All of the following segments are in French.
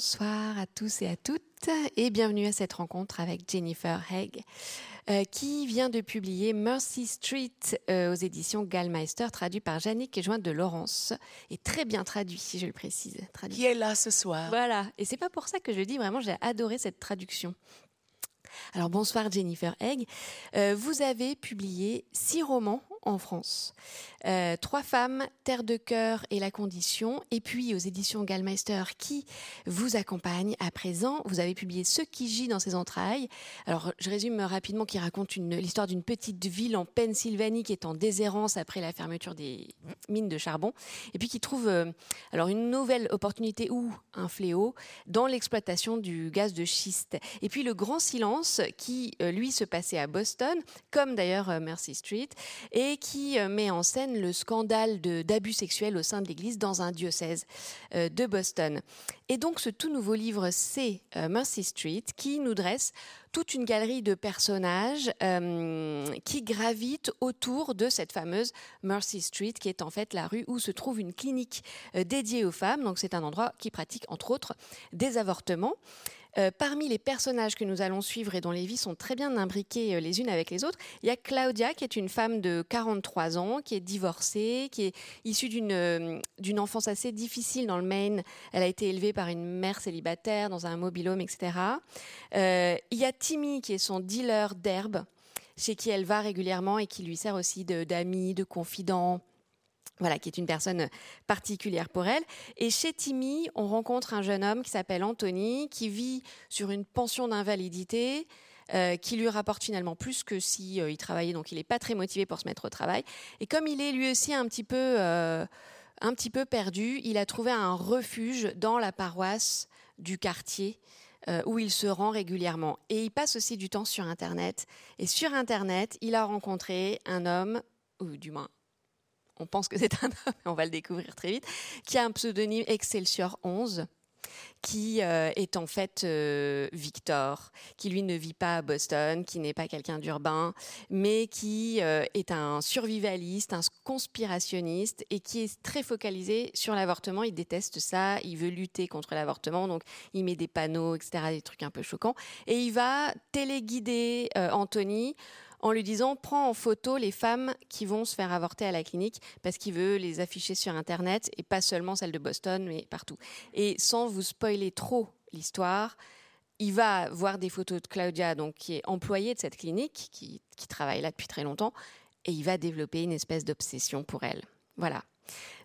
Bonsoir à tous et à toutes et bienvenue à cette rencontre avec Jennifer Haig euh, qui vient de publier Mercy Street euh, aux éditions Gallmeister traduit par Jannick et jointe de Laurence et très bien traduit si je le précise. Traduit. Qui est là ce soir Voilà, et c'est pas pour ça que je dis vraiment j'ai adoré cette traduction. Alors bonsoir Jennifer Haig. Euh, vous avez publié six romans en France. Euh, Trois femmes, Terre de cœur et la condition, et puis aux éditions Gallmeister qui vous accompagnent à présent. Vous avez publié Ce qui gît dans ses entrailles. Alors je résume rapidement qui raconte l'histoire d'une petite ville en Pennsylvanie qui est en déshérence après la fermeture des mines de charbon, et puis qui trouve euh, alors une nouvelle opportunité ou un fléau dans l'exploitation du gaz de schiste. Et puis le grand silence qui euh, lui se passait à Boston, comme d'ailleurs Mercy Street, et qui euh, met en scène le scandale d'abus sexuels au sein de l'Église dans un diocèse euh, de Boston. Et donc ce tout nouveau livre, c'est euh, Mercy Street, qui nous dresse toute une galerie de personnages qui gravitent autour de cette fameuse Mercy Street, qui est en fait la rue où se trouve une clinique dédiée aux femmes. Donc c'est un endroit qui pratique entre autres des avortements. Euh, parmi les personnages que nous allons suivre et dont les vies sont très bien imbriquées euh, les unes avec les autres, il y a Claudia qui est une femme de 43 ans, qui est divorcée, qui est issue d'une euh, d'une enfance assez difficile dans le Maine. Elle a été élevée par une mère célibataire dans un mobilhome, etc. Il y a Timmy qui est son dealer d'herbe, chez qui elle va régulièrement et qui lui sert aussi d'amis, de, confident. Voilà, qui est une personne particulière pour elle. Et chez Timmy, on rencontre un jeune homme qui s'appelle Anthony, qui vit sur une pension d'invalidité, euh, qui lui rapporte finalement plus que si euh, il travaillait, donc il n'est pas très motivé pour se mettre au travail. Et comme il est lui aussi un petit peu, euh, un petit peu perdu, il a trouvé un refuge dans la paroisse du quartier où il se rend régulièrement. Et il passe aussi du temps sur Internet. Et sur Internet, il a rencontré un homme, ou du moins on pense que c'est un homme, on va le découvrir très vite, qui a un pseudonyme Excelsior 11, qui euh, est en fait euh, Victor, qui lui ne vit pas à Boston, qui n'est pas quelqu'un d'urbain, mais qui euh, est un survivaliste, un conspirationniste et qui est très focalisé sur l'avortement. Il déteste ça, il veut lutter contre l'avortement, donc il met des panneaux, etc., des trucs un peu choquants. Et il va téléguider Anthony en lui disant prends en photo les femmes qui vont se faire avorter à la clinique parce qu'il veut les afficher sur internet et pas seulement celles de Boston mais partout. Et sans vous spoiler trop l'histoire, il va voir des photos de Claudia donc qui est employée de cette clinique qui, qui travaille là depuis très longtemps et il va développer une espèce d'obsession pour elle. Voilà.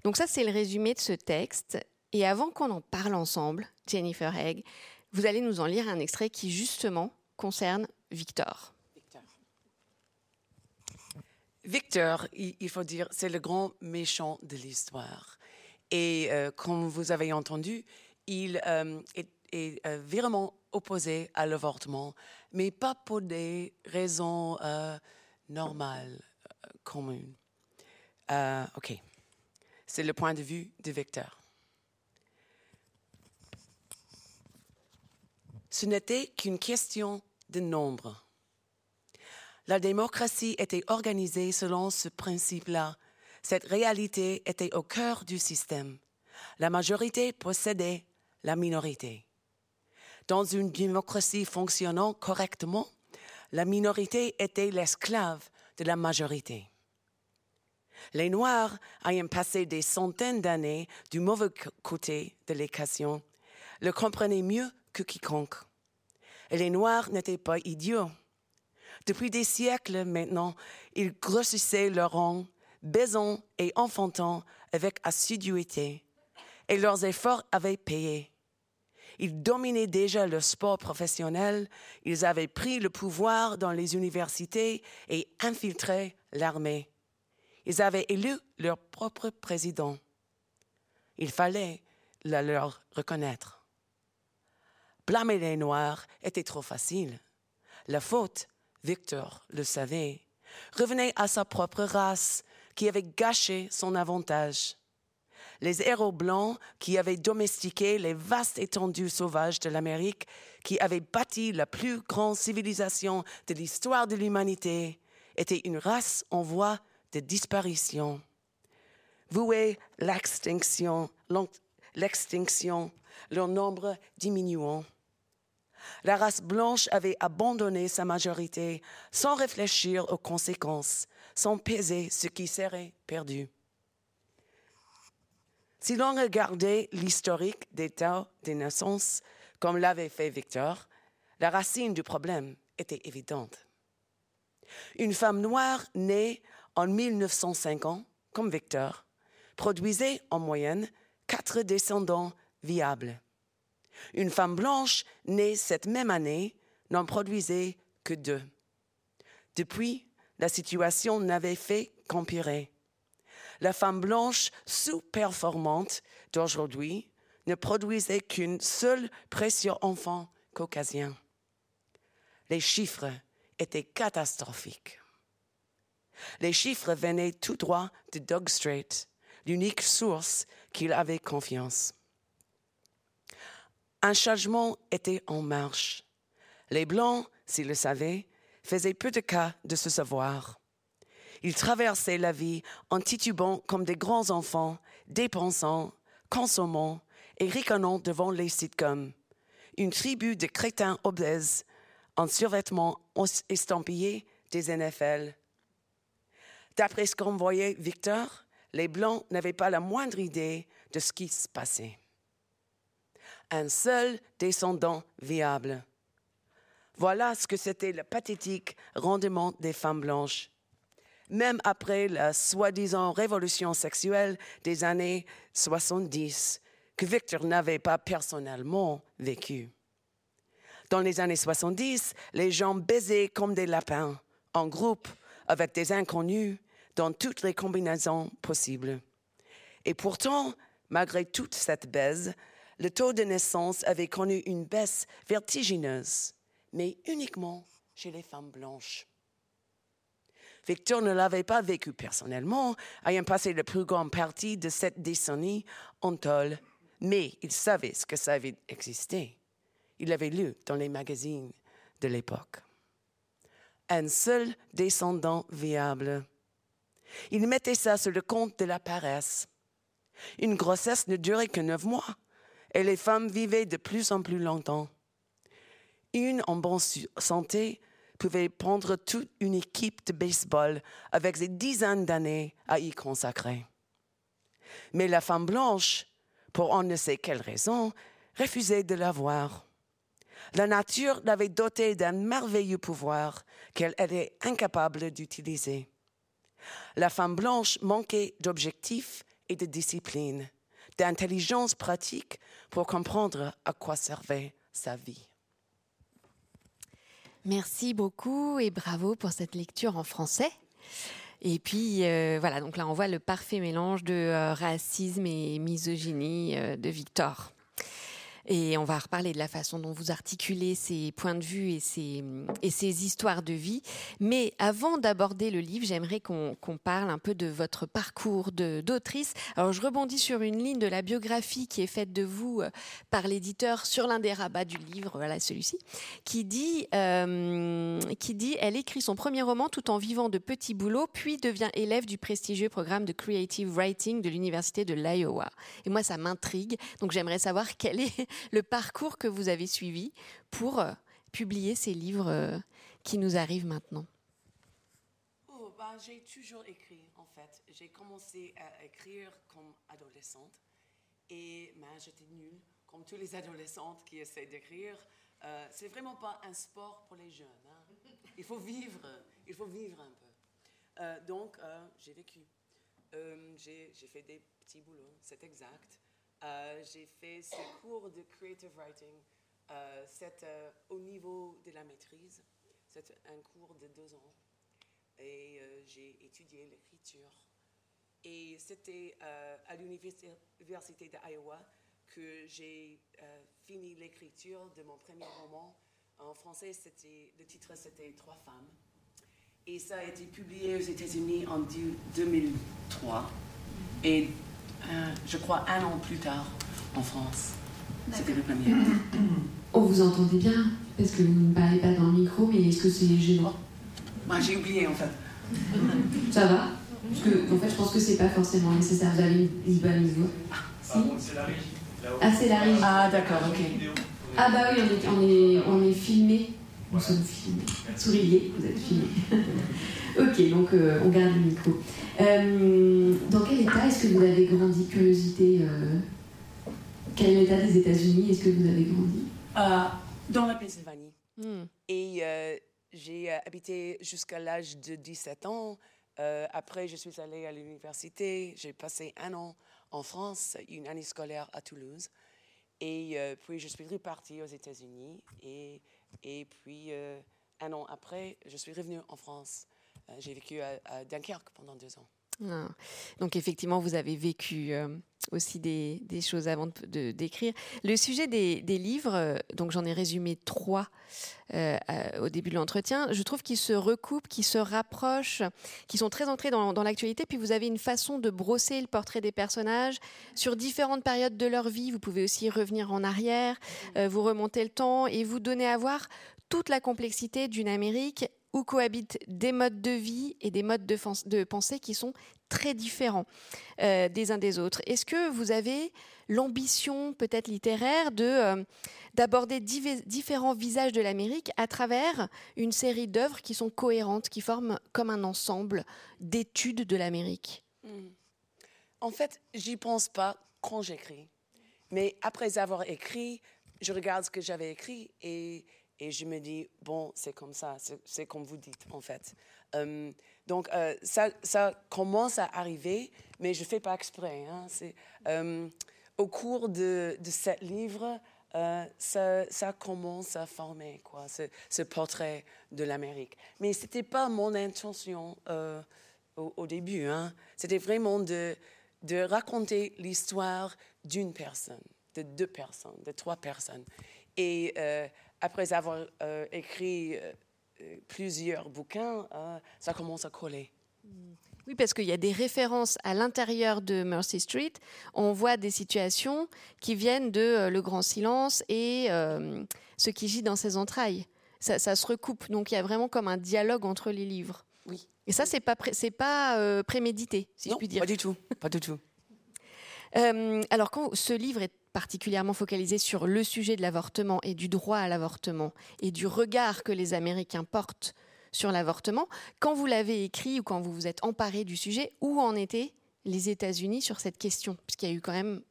Donc ça c'est le résumé de ce texte et avant qu'on en parle ensemble, Jennifer Haig, vous allez nous en lire un extrait qui justement concerne Victor. Victor, il, faut dire, c'est le grand méchant de l'histoire. Et euh, comme vous avez entendu, il euh, est, est, euh, vraiment opposé à l'avortement, mais pas pour des raisons normales, communes. OK. C'est le point de vue de Victor. Ce n'était qu'une question de nombre. La démocratie était organisée selon ce principe-là. Cette réalité était au cœur du système. La majorité possédait la minorité. Dans une démocratie fonctionnant correctement, la minorité était l'esclave de la majorité. Les Noirs, ayant passé des centaines d'années du mauvais côté de l'équation, le comprenaient mieux que quiconque. Et les Noirs n'étaient pas idiots. Depuis des siècles maintenant, ils grossissaient leur rang, baisant et enfantant avec assiduité, et leurs efforts avaient payé. Ils dominaient déjà le sport professionnel, ils avaient pris le pouvoir dans les universités et infiltré l'armée. Ils avaient élu leur propre président. Il fallait le leur reconnaître. Blâmer les Noirs était trop facile. La faute Victor le savait, revenait à sa propre race qui avait gâché son avantage. Les héros blancs qui avaient domestiqué les vastes étendues sauvages de l'Amérique, qui avaient bâti la plus grande civilisation de l'histoire de l'humanité, étaient une race en voie de disparition. Vouée l'extinction, l'extinction, leur nombre diminuant. La race blanche avait abandonné sa majorité sans réfléchir aux conséquences, sans peser ce qui serait perdu. Si l'on regardait l'historique des tas des naissances, comme l'avait fait Victor, la racine du problème était évidente. Une femme noire née en 1950, comme Victor, produisait en moyenne quatre descendants viables. Une femme blanche née cette même année n'en produisait que deux. Depuis, la situation n'avait fait qu'empirer. La femme blanche sous-performante d'aujourd'hui ne produisait qu'une seule précieux enfant caucasien. Les chiffres étaient catastrophiques. Les chiffres venaient tout droit de Doug Strait, l'unique source qu'il avait confiance. Un changement était en marche. Les Blancs, s'ils le savaient, faisaient peu de cas de ce savoir. Ils traversaient la vie en titubant comme des grands enfants, dépensant, consommant et ricanant devant les sitcoms. Une tribu de crétins obèses en survêtement estampillé des NFL. D'après ce qu'on voyait Victor, les Blancs n'avaient pas la moindre idée de ce qui se passait un seul descendant viable. Voilà ce que c'était le pathétique rendement des femmes blanches. Même après la soi-disant révolution sexuelle des années 70, que Victor n'avait pas personnellement vécu. Dans les années 70, les gens baisaient comme des lapins, en groupe, avec des inconnus, dans toutes les combinaisons possibles. Et pourtant, malgré toute cette baise, le taux de naissance avait connu une baisse vertigineuse, mais uniquement chez les femmes blanches. Victor ne l'avait pas vécu personnellement, ayant passé la plus grande partie de cette décennie en tôle, mais il savait ce que ça avait existé. Il l'avait lu dans les magazines de l'époque. Un seul descendant viable. Il mettait ça sur le compte de la paresse. Une grossesse ne durait que neuf mois et les femmes vivaient de plus en plus longtemps. Une en bonne santé pouvait prendre toute une équipe de baseball avec des dizaines d'années à y consacrer. Mais la femme blanche, pour on ne sait quelle raison, refusait de l'avoir. La nature l'avait dotée d'un merveilleux pouvoir qu'elle était incapable d'utiliser. La femme blanche manquait d'objectifs et de discipline d'intelligence pratique pour comprendre à quoi servait sa vie. Merci beaucoup et bravo pour cette lecture en français. Et puis euh, voilà, donc là on voit le parfait mélange de euh, racisme et misogynie euh, de Victor. Et on va reparler de la façon dont vous articulez ces points de vue et ces, et ces histoires de vie. Mais avant d'aborder le livre, j'aimerais qu'on parle un peu de votre parcours d'autrice. Alors je rebondis sur une ligne de la biographie qui est faite de vous euh, par l'éditeur sur l'un des rabats du livre, voilà celui-ci, qui dit, euh, qui dit, elle écrit son premier roman tout en vivant de petits boulots, puis devient élève du prestigieux programme de creative writing de l'université de l'Iowa. Et moi, ça m'intrigue. Donc j'aimerais savoir quel est le parcours que vous avez suivi pour euh, publier ces livres euh, qui nous arrivent maintenant oh, bah, J'ai toujours écrit, en fait. J'ai commencé à écrire comme adolescente et ben, j'étais nulle, comme tous les adolescentes qui essaient d'écrire. Euh, c'est vraiment pas un sport pour les jeunes. Hein. Il faut vivre, il faut vivre un peu. Euh, donc, j'ai vécu. j'ai fait des petits boulots, c'est exact. Euh, j'ai fait ce cours de creative writing. Euh, euh, au niveau de la maîtrise. C'est un cours de deux ans. Et j'ai étudié l'écriture. Et c'était à l'université d'Iowa que j'ai fini l'écriture de mon premier roman. En français, le titre c'était Trois femmes. Et ça a été publié aux États-Unis en 2003. Et euh, je crois, un an plus tard en France. C'était le premier. On vous entendait bien Parce que vous ne parlez pas dans le micro, mais est-ce que c'est gênant? Moi, J'ai oublié en fait. Ça va? Parce que, en fait, je pense que c'est pas forcément nécessaire. Vous avez une, bonne voix. Ah, c'est la régie. Ah, c'est la régie. Ah, d'accord, ok. Ah, bah oui, on est, on est, on est filmé. Nous sommes filmés. Souriez, vous êtes filmés. ok, donc euh, on garde le micro. Euh, dans quel état est-ce que vous avez grandi Curiosité. Euh, quel est l'état des États-Unis Est-ce que vous avez grandi? Dans la Pennsylvanie. Hmm. Et j'ai habité jusqu'à l'âge de 17 ans. après, je suis allée à l'université. J'ai passé un an en France, une année scolaire à Toulouse. Et puis, je suis repartie aux États-Unis. Et et puis, euh, un an après, je suis revenue en France. Euh, j'ai vécu à, Dunkerque pendant deux ans. Ah. Donc effectivement, vous avez vécu euh, aussi des, choses avant de d'écrire. Le sujet des, livres, donc j'en ai résumé trois au début de l'entretien, je trouve qu'ils se recoupent, qu'ils se rapprochent, qu'ils sont très entrés dans l'actualité. Puis vous avez une façon de brosser le portrait des personnages sur différentes périodes de leur vie. Vous pouvez aussi revenir en arrière, vous remonter le temps et vous donner à voir toute la complexité d'une Amérique où cohabitent des modes de vie et des modes de, pensée qui sont très différents euh, des uns des autres. Est-ce que vous avez l'ambition peut-être littéraire euh, d'aborder différents visages de l'Amérique à travers une série d'œuvres qui sont cohérentes, qui forment comme un ensemble d'études de l'Amérique? En fait, j'y pense pas quand j'écris, mais après avoir écrit, je regarde ce que j'avais écrit et et je me dis, bon, c'est comme ça, c'est comme vous dites, en fait. Euh, donc, euh, ça, ça, commence à arriver, mais je ne fais pas exprès. Hein. Euh, au cours de, de ce livre, ça, commence à former quoi, ce, ce portrait de l'Amérique. Mais ce n'était pas mon intention au, au, début. Hein. C'était vraiment de, de raconter l'histoire d'une personne, de deux personnes, de trois personnes. Et après avoir euh, écrit euh, plusieurs bouquins, euh, ça commence à coller. Oui, parce qu'il y a des références à l'intérieur de Mercy Street. On voit des situations qui viennent de Le Grand Silence et Ce qui gît dans ses entrailles. Ça, se recoupe. Donc il y a vraiment comme un dialogue entre les livres. Oui. Et ça, c'est pas, c'est pas prémédité, si je puis dire. Pas du tout. Pas du tout. alors, quand ce livre est particulièrement focalisé sur le sujet de l'avortement et du droit à l'avortement et du regard que les Américains portent sur l'avortement. Quand vous l'avez écrit ou quand vous vous êtes emparé du sujet, où en étaient les États-Unis sur cette question? Puisqu'il y a eu quand même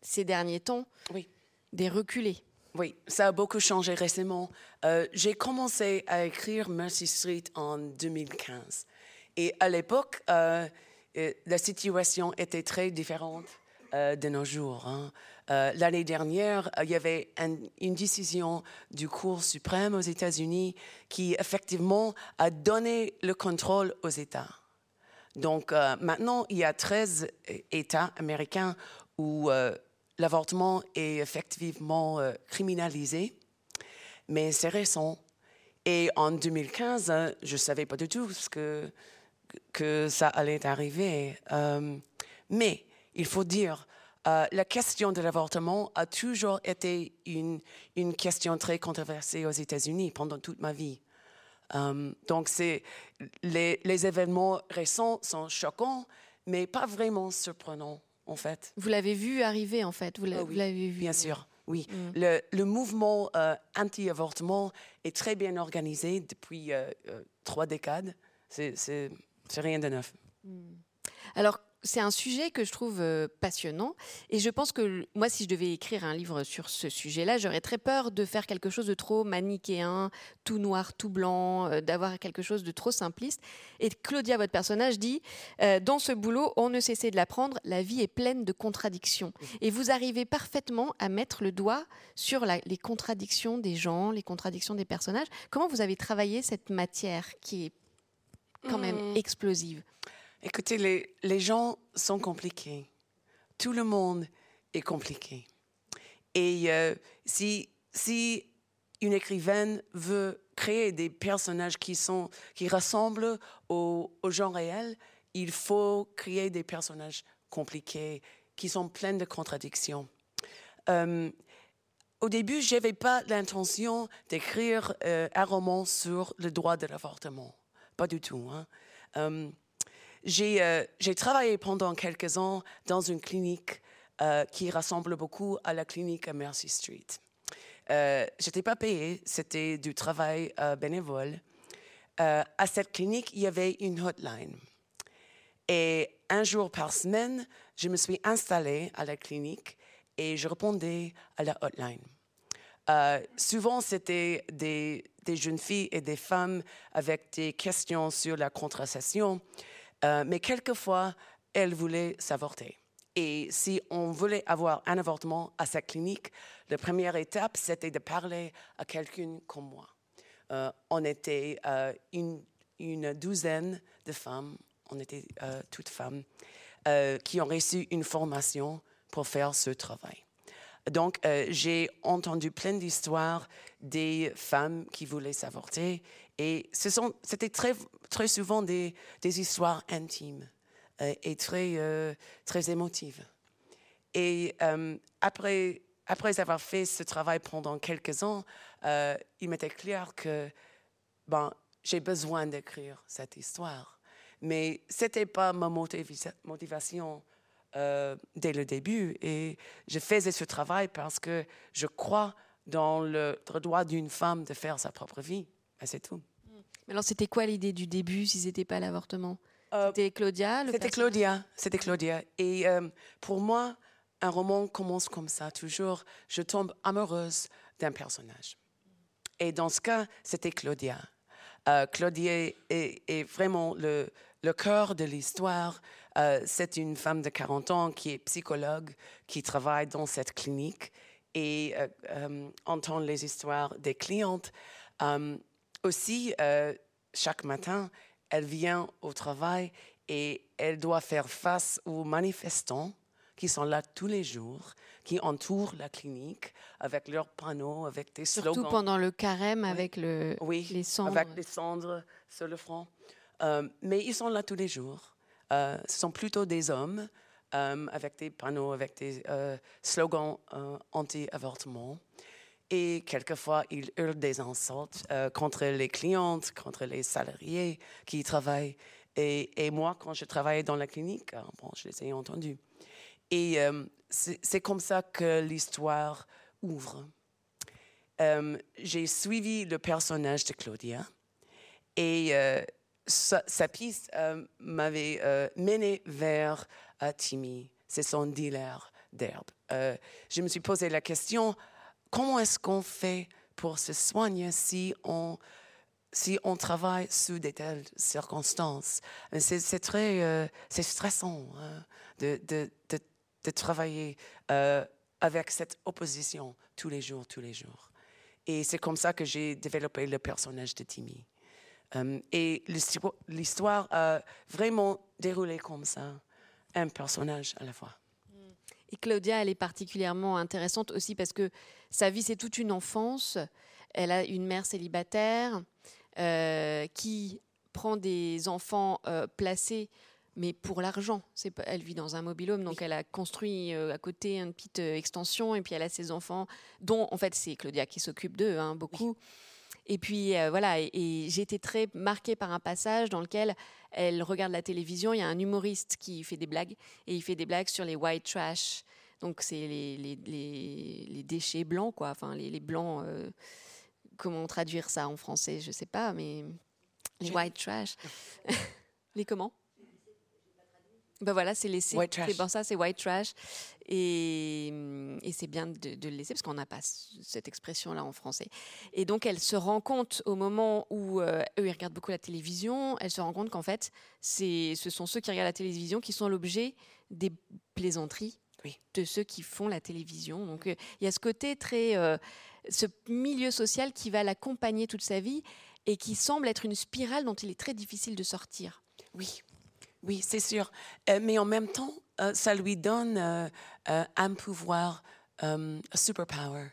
ces derniers temps oui. des reculés. Oui, ça a beaucoup changé récemment. Euh, j'ai commencé à écrire Mercy Street en 2015. Et à l'époque, euh, euh, la situation était très différente de nos jours. Hein. Euh, l'année dernière, euh, il y avait une décision du Cour suprême aux États-Unis qui effectivement a donné le contrôle aux États. Donc euh, maintenant, il y a 13 États américains où l'avortement est effectivement criminalisé, mais c'est récent. Et en 2015, je ne savais pas du tout que, que ça allait arriver. mais il faut dire, euh, la question de l'avortement a toujours été une, une, question très controversée aux États-Unis pendant toute ma vie. Euh, donc, les, les, événements récents sont choquants, mais pas vraiment surprenants, en fait. Vous l'avez vu arriver, en fait. Vous ah vu. Bien sûr, oui. Mm. Le, le, mouvement euh, anti-avortement est très bien organisé depuis trois décades. C'est rien de neuf. Mm. Alors, c'est un sujet que je trouve euh, passionnant et je pense que moi, si je devais écrire un livre sur ce sujet-là, j'aurais très peur de faire quelque chose de trop manichéen, tout noir, tout blanc, euh, d'avoir quelque chose de trop simpliste. Et Claudia, votre personnage, dit euh, Dans ce boulot, on ne cessait de l'apprendre, la vie est pleine de contradictions. Mmh. Et vous arrivez parfaitement à mettre le doigt sur les contradictions des gens, les contradictions des personnages. Comment vous avez travaillé cette matière qui est quand même mmh. explosive? Écoutez, les, gens sont compliqués. Tout le monde est compliqué. Et euh, si, si une écrivaine veut créer des personnages qui, sont, qui ressemblent aux gens réels, il faut créer des personnages compliqués, qui sont pleins de contradictions. Euh, au début, je n'avais pas l'intention d'écrire euh, un roman sur le droit de l'avortement. Pas du tout. Hein. J'ai travaillé pendant quelques ans dans une clinique qui ressemble beaucoup à la clinique à Mercy Street. Je n'étais pas payée, c'était du travail bénévole. à cette clinique, il y avait une hotline. Et un jour par semaine, je me suis installée à la clinique et je répondais à la hotline. Euh, souvent, c'était des, jeunes filles et des femmes avec des questions sur la contraception, euh, mais quelquefois, elles voulaient s'avorter. Et si on voulait avoir un avortement à sa clinique, la première étape, c'était de parler à quelqu'un comme moi. Euh, on était une, une, douzaine de femmes, on était toutes femmes, qui ont reçu une formation pour faire ce travail. Donc, euh, j'ai entendu plein d'histoires des femmes qui voulaient s'avorter et c'était très, très souvent des, histoires intimes euh, et très, euh, très émotives. Et après, après avoir fait ce travail pendant quelques ans, il m'était clair que ben, j'ai besoin d'écrire cette histoire. Mais ce n'était pas ma motivation euh, dès le début. Et je faisais ce travail parce que je crois dans le droit d'une femme de faire sa propre vie. C'est tout. Mais alors, c'était quoi l'idée du début si ce n'était pas l'avortement? Euh, C'était Claudia C'était Claudia. C'était Claudia. Et euh, pour moi, un roman commence comme ça, toujours. Je tombe amoureuse d'un personnage. Et dans ce cas, c'était Claudia. Claudia est, est, vraiment le, le cœur de l'histoire. Euh, c'est une femme de 40 ans qui est psychologue, qui travaille dans cette clinique et euh, euh, entend les histoires des clientes. Aussi, chaque matin, elle vient au travail et elle doit faire face aux manifestants qui sont là tous les jours, qui entourent la clinique avec leurs panneaux, avec des slogans. Surtout pendant le carême avec le, oui, les cendres. avec les cendres sur le front. mais ils sont là tous les jours. Euh, ce sont plutôt des hommes euh, avec des panneaux, avec des euh, slogans anti-avortement. Et quelquefois, ils hurlent des insultes contre les clientes, contre les salariés qui y travaillent. Et, moi, quand je travaillais dans la clinique, bon, je les ai entendus. Et c'est comme ça que l'histoire ouvre. J'ai suivi le personnage de Claudia et sa, piste euh, m'avait euh, mené vers euh, Timmy, c'est son dealer d'herbe. je me suis posé la question, comment est-ce qu'on fait pour se soigner si on, si on travaille sous de telles circonstances? C'est très c'est stressant hein, de, de, de, travailler avec cette opposition tous les jours, tous les jours. Et c'est comme ça que j'ai développé le personnage de Timmy. Euh, et l'histoire a vraiment déroulé comme ça, un personnage à la fois. Et Claudia, elle est particulièrement intéressante aussi parce que sa vie, c'est toute une enfance. Elle a une mère célibataire euh, qui prend des enfants euh, placés, mais pour l'argent. Elle vit dans un mobilhome, donc elle a construit à côté une petite extension, et puis elle a ses enfants, dont en fait c'est Claudia qui s'occupe d'eux, hein, beaucoup. Et puis euh, voilà, et, j'ai été très marquée par un passage dans lequel elle regarde la télévision. Il y a un humoriste qui fait des blagues et il fait des blagues sur les white trash. Donc c'est les, les, les, déchets blancs, quoi. Enfin, les, blancs. Euh, comment traduire ça en français Je sais pas, mais les white trash. les comment? Ben voilà, c'est. C'est pour ça, c'est white trash. Et, et c'est bien de, de, le laisser parce qu'on n'a pas cette expression-là en français. Et donc, elle se rend compte au moment où euh, eux, ils regardent beaucoup la télévision, elle se rend compte qu'en fait, ce sont ceux qui regardent la télévision qui sont l'objet des plaisanteries de ceux qui font la télévision. Donc, euh, il y a ce côté très. Euh, ce milieu social qui va l'accompagner toute sa vie et qui semble être une spirale dont il est très difficile de sortir. Oui, oui, c'est sûr. Euh, mais en même temps, euh, ça lui donne euh, un pouvoir, un superpower.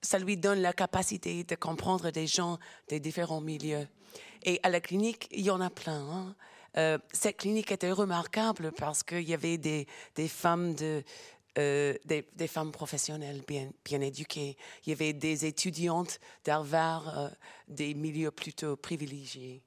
ça lui donne la capacité de comprendre des gens des différents milieux. Et à la clinique, il y en a plein. Hein. cette clinique était remarquable parce qu'il y avait des, femmes de, des, femmes professionnelles bien, bien éduquées. Il y avait des étudiantes d'Harvard, des milieux plutôt privilégiés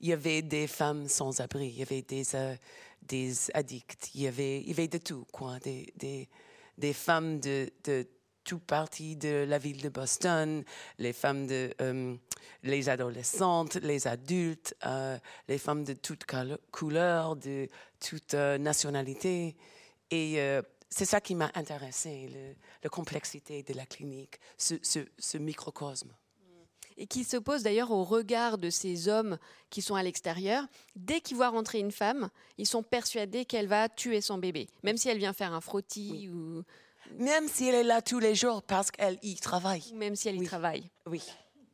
il y avait des femmes sans abri, il y avait des, euh, des addicts. Il y avait, il y avait de tout, quoi. Des, des, des femmes de, de tout partie de la ville de Boston, les femmes de, euh, les adolescentes, les adultes, euh, les femmes de toutes couleurs, de toute nationalité. Et c'est ça qui m'a intéressé, la complexité de la clinique, ce, ce microcosme et qui s'oppose d'ailleurs au regard de ces hommes qui sont à l'extérieur. Dès qu'ils voient rentrer une femme, ils sont persuadés qu'elle va tuer son bébé, même si elle vient faire un frottis ou... Même si elle est là tous les jours parce qu'elle y travaille. Même si elle y travaille. Oui,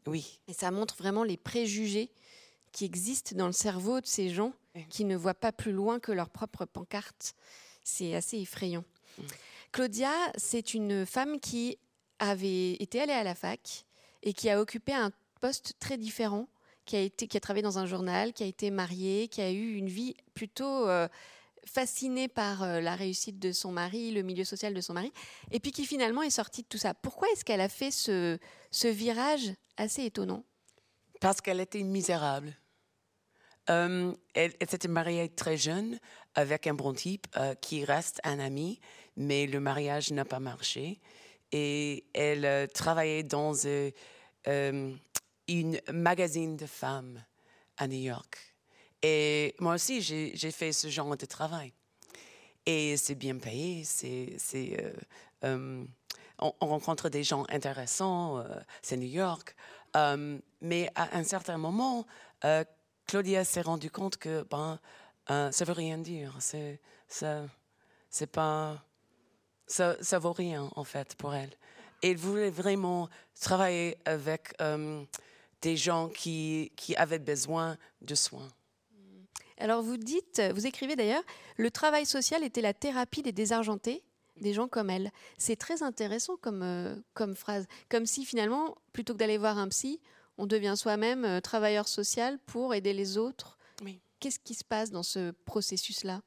oui. Et ça montre vraiment les préjugés qui existent dans le cerveau de ces gens qui ne voient pas plus loin que leur propre pancarte. C'est assez effrayant. Mm. Claudia, c'est une femme qui avait été allée à la fac, et qui a occupé un poste très différent, qui a, été, qui a travaillé dans un journal, qui a été mariée, qui a eu une vie plutôt euh, fascinée par euh, la réussite de son mari, le milieu social de son mari, et puis qui finalement est sortie de tout ça. Pourquoi est-ce qu'elle a fait ce, virage assez étonnant? Parce qu'elle était misérable. Euh, elle, s'était mariée très jeune avec un bon type qui reste un ami, mais le mariage n'a pas marché. Et elle travaillait dans euh, une magazine de femmes à New York. Et moi aussi, j'ai fait ce genre de travail. Et c'est bien payé, c'est, euh, euh, on, rencontre des gens intéressants, c'est New York. mais à un certain moment, Claudia s'est rendue compte que ben, ça veut rien dire. C'est, ça, c'est pas, ça, vaut rien en fait pour elle elle voulait vraiment travailler avec euh, des gens qui, qui avaient besoin de soins. Alors vous dites, vous écrivez d'ailleurs, le travail social était la thérapie des désargentés, des gens comme elle. C'est très intéressant comme, euh, comme phrase. Comme si finalement, plutôt que d'aller voir un psy, on devient soi-même euh, travailleur social pour aider les autres. Oui. Qu'est-ce qui se passe dans ce processus-là?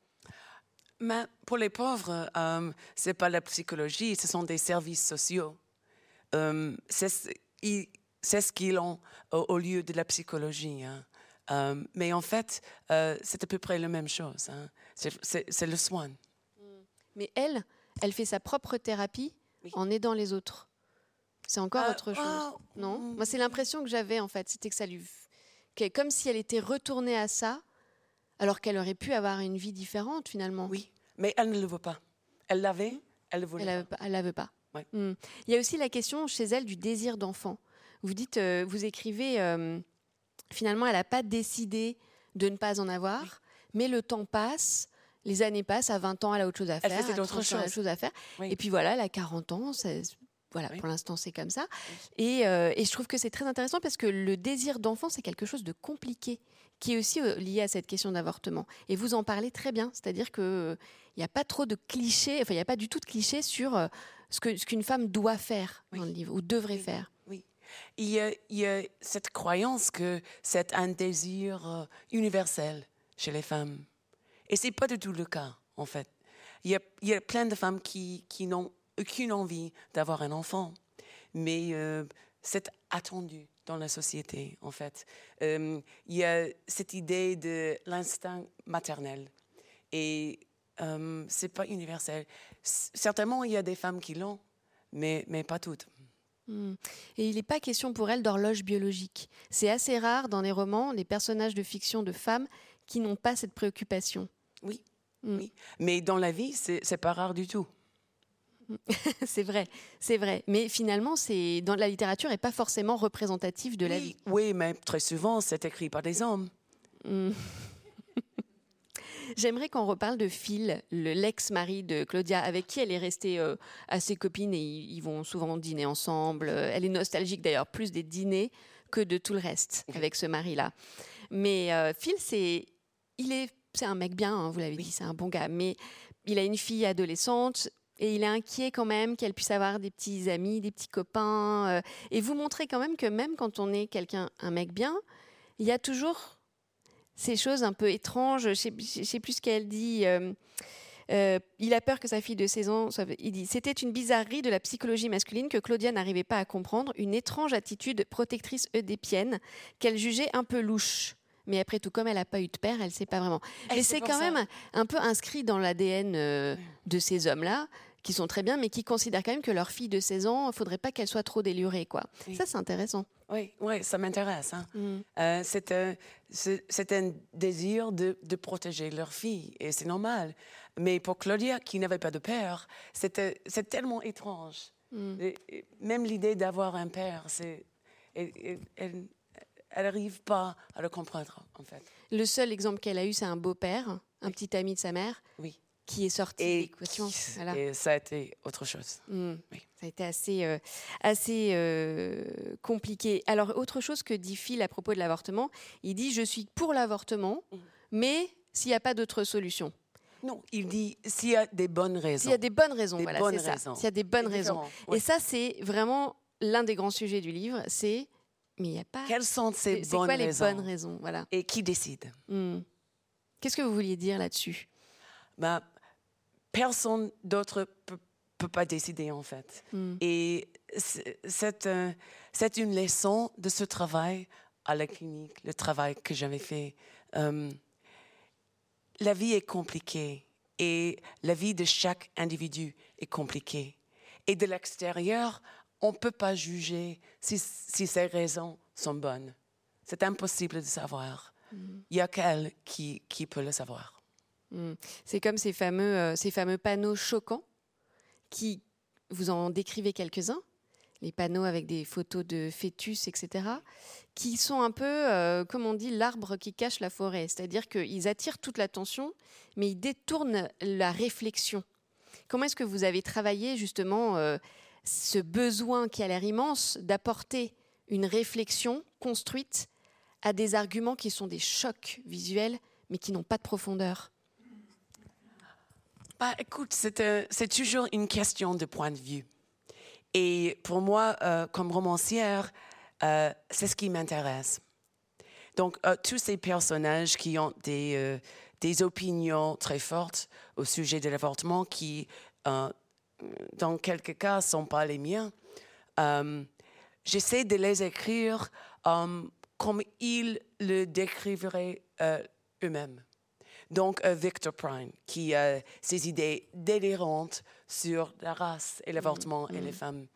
Mais Pour les pauvres, euh, ce n'est pas la psychologie, ce sont des services sociaux. Euh, c'est ce qu'ils ont au, lieu de la psychologie. Hein. Euh, mais en fait, euh, c'est à peu près la même chose. Hein. C'est le soin. Mais elle, elle fait sa propre thérapie en aidant les autres. C'est encore autre chose. Oh, non? Mm. Moi, c'est l'impression que j'avais, en fait. C'était que ça lui. comme si elle était retournée à ça, alors qu'elle aurait pu avoir une vie différente, finalement. Oui, mais elle ne le veut pas. Elle l'avait, elle le voulait elle pas. Elle ne la Hmm. Il y a aussi la question chez elle du désir d'enfant. Vous dites, euh, vous écrivez, euh, finalement, elle n'a pas décidé de ne pas en avoir, mais le temps passe. Les années passent, à 20 ans, elle a autre chose à faire. Elle fait d'autres choses. à faire. Et puis voilà, elle a 40 ans, voilà, pour l'instant, c'est comme ça. Et, euh, et, je trouve que c'est très intéressant parce que le désir d'enfant, c'est quelque chose de compliqué, qui est aussi lié à cette question d'avortement. Et vous en parlez très bien, c'est-à-dire qu'il n'y a pas trop de clichés, enfin, il n'y a pas du tout de clichés sur ce qu'une ce femme doit faire dans le livre, ou devrait faire. Oui. Il y, a, il y, a, cette croyance que c'est un désir euh, universel chez les femmes. Et ce n'est pas du tout le cas, en fait. Il y a, il y a plein de femmes qui, qui n'ont aucune envie d'avoir un enfant, mais euh, c'est attendu dans la société, en fait. Euh, il y a cette idée de l'instinct maternel. Et euh, c'est pas universel. certainement, il y a des femmes qui l'ont, mais, mais pas toutes. Hmm. Et il n'est pas question pour elle d'horloge biologique. C'est assez rare dans les romans, les personnages de fiction de femmes qui n'ont pas cette préoccupation. Oui, hmm. oui. Mais dans la vie, c'est pas rare du tout. c'est vrai, c'est vrai. Mais finalement, c'est dans la littérature n'est pas forcément représentatif de la vie. Oui, mais très souvent, c'est écrit par des hommes. Hmm. J'aimerais qu'on reparle de Phil, l'ex-mari de Claudia, avec qui elle est restée euh, assez copine et ils, vont souvent dîner ensemble. Elle est nostalgique d'ailleurs plus des dîners que de tout le reste avec ce mari-là. Mais euh, Phil, c'est il est c'est un mec bien, hein, vous l'avez dit, c'est un bon gars, mais il a une fille adolescente. Et il est inquiet quand même qu'elle puisse avoir des petits amis, des petits copains. Euh, et vous montrez quand même que même quand on est quelqu'un, un mec bien, il y a toujours ces choses un peu étranges. Je ne sais, plus ce qu'elle dit. Euh, euh, il a peur que sa fille de 16 ans. Il dit C'était une bizarrerie de la psychologie masculine que Claudia n'arrivait pas à comprendre, une étrange attitude protectrice eudépienne qu'elle jugeait un peu louche. mais après tout, comme elle n'a pas eu de père, elle ne sait pas vraiment. Et Mais c'est quand ça. même un peu inscrit dans l'ADN euh, de ces hommes-là, qui sont très bien, mais qui considèrent quand même que leur fille de 16 ans, il faudrait pas qu'elle soit trop délurée. Quoi. Oui. Ça, c'est intéressant. Oui, oui, ça m'intéresse. hein. Mm. Euh, c'est un, c'est- un désir de, de protéger leur fille, et c'est normal. Mais pour Claudia, qui n'avait pas de père, c'était- c'est tellement étrange. Mm. Et- et même l'idée d'avoir un père, c'est, et- elle n'arrive pas à le comprendre, en fait. Le seul exemple qu'elle a eu, c'est un beau-père, un petit ami de sa mère, Oui. Qui est sorti de Et, l'équation. Voilà. et ça a été autre chose. Mm. Oui. Ça a été assez, euh, assez euh, compliqué. Alors, autre chose que dit Phil à propos de l'avortement, il dit Je suis pour l'avortement, Mhm. mais s'il n'y a pas d'autre solution. Non, il dit s'il y a des bonnes raisons. S'il y a des bonnes raisons, Des voilà, bonnes c'est ça. S'il y a des bonnes raisons. Et ça, c'est vraiment l'un des grands sujets du livre c'est mais il n'y a pas. Quelles sont ces bonnes quoi les raisons bonnes raisons voilà. Et qui décide? Mm. Qu'est-ce que vous vouliez dire là-dessus? Ben, Personne d'autre peut, peut pas décider, en fait. Mm. Et c'est c'est un- c'est une leçon de ce travail à la clinique, le travail que j'avais fait. Euh, la vie est compliquée et la vie de chaque individu est compliquée. Et de l'extérieur, on ne peut pas juger si, si ces raisons sont bonnes. C'est impossible de savoir. Il y a qu'elle qui, qui peut le savoir. Mm. C'est comme ces fameux, euh, ces fameux panneaux choquants qui, vous en décrivez quelques-uns, les panneaux avec des photos de fœtus, etc., qui sont un peu, euh, comme on dit, l'arbre qui cache la forêt. C'est-à-dire qu'ils attirent toute l'attention, mais ils détournent la réflexion. Comment est-ce que vous avez travaillé justement euh, ce besoin qui a l'air immense d'apporter une réflexion construite à des arguments qui sont des chocs visuels, mais qui n'ont pas de profondeur? Bah, écoute, c'est un- c'est toujours une question de point de vue. Et pour moi, euh, comme romancière, euh, c'est ce qui m'intéresse. Donc, euh, tous ces personnages qui ont des, euh, des opinions très fortes au sujet de l'avortement, qui, euh, dans quelques cas, ne sont pas les miens, euh, j'essaie de les écrire euh, comme ils le décriveraient euh, eux-mêmes. Donc, euh, Victor Prime, qui a ses idées délirantes sur la race et l'avortement et les femmes.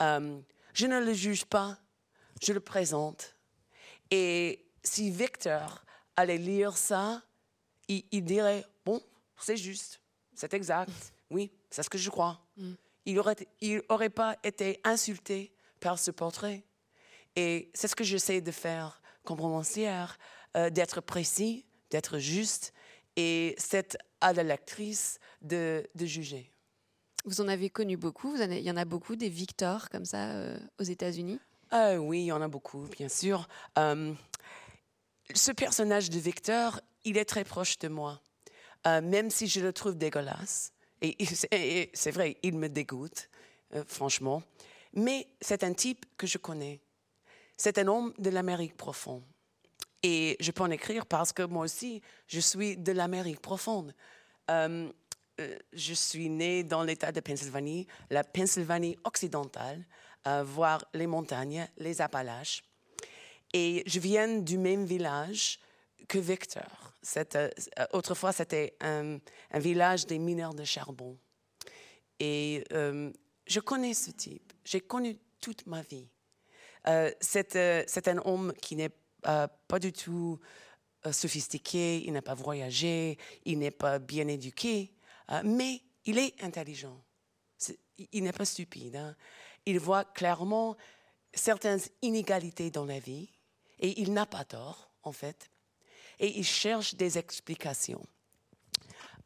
Euh, je ne le juge pas, je le présente. Et si Victor allait lire ça, il, il dirait, bon, c'est juste, c'est exact, oui, c'est ce que je crois. Il n'aurait il aurait pas été insulté par ce portrait. Et c'est ce que j'essaie de faire comme romancière, euh, d'être précis, d'être juste, et c'est à la lectrice de, de juger. Vous en avez connu beaucoup, vous en avez- il y en a beaucoup des Victor comme ça euh, aux États-Unis? Ah oui, il y en a beaucoup, bien sûr. Euh, ce personnage de Victor, il est très proche de moi, Euh, même si je le trouve dégueulasse. Et, et c'est- et c'est vrai, il me dégoûte, euh, franchement. Mais c'est un type que je connais. C'est un homme de l'Amérique profonde. Et je peux en écrire parce que moi aussi, je suis de l'Amérique profonde. Euh, euh, je suis née dans l'État de Pennsylvanie, la Pennsylvanie occidentale, euh, voir les montagnes, les Appalaches. Et je viens du même village que Victor. Euh, autrefois, c'était un, un village des mineurs de charbon. Et je connais ce type. J'ai connu toute ma vie. C'est, un homme qui n'est euh, pas du tout euh, sophistiqué, il n'a pas voyagé, il n'est pas bien éduqué, euh, mais il est intelligent. Il- n'est pas stupide. hein. Il voit clairement certaines inégalités dans la vie et il n'a pas tort, en fait. Et il cherche des explications.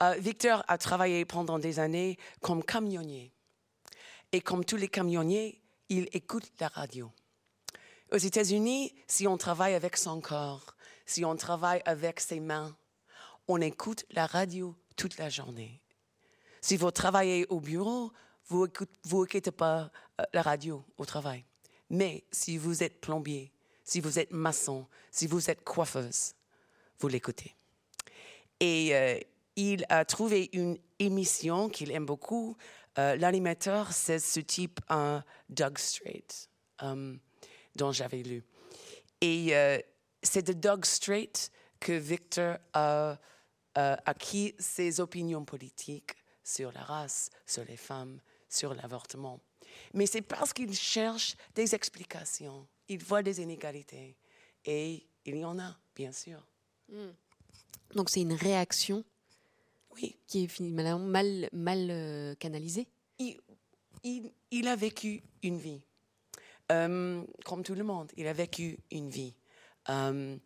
Euh, Victor a travaillé pendant des années comme camionnier. Et comme tous les camionniers, il écoute la radio. Aux États-Unis, si on travaille avec son corps, si on travaille avec ses mains, on écoute la radio toute la journée. Si vous travaillez au bureau, vous n'écoutez pas euh, la radio au travail. Mais si vous êtes plombier, si vous êtes maçon, si vous êtes coiffeuse, vous l'écoutez. Et euh, il a trouvé une émission qu'il aime beaucoup. Euh, L'animateur, c'est ce type, un Doug Strait, euh, dont j'avais lu. Et euh, c'est de Doug Strait que Victor a acquis ses opinions politiques sur la race, sur les femmes, sur l'avortement. Mais c'est parce qu'il cherche des explications, il voit des inégalités. Et il y en a, bien sûr. Hmm. Donc c'est une réaction oui. qui est finalement mal, mal euh, canalisée? Il, il, a vécu une vie. Euh, comme tout le monde, il a vécu une vie. Euh,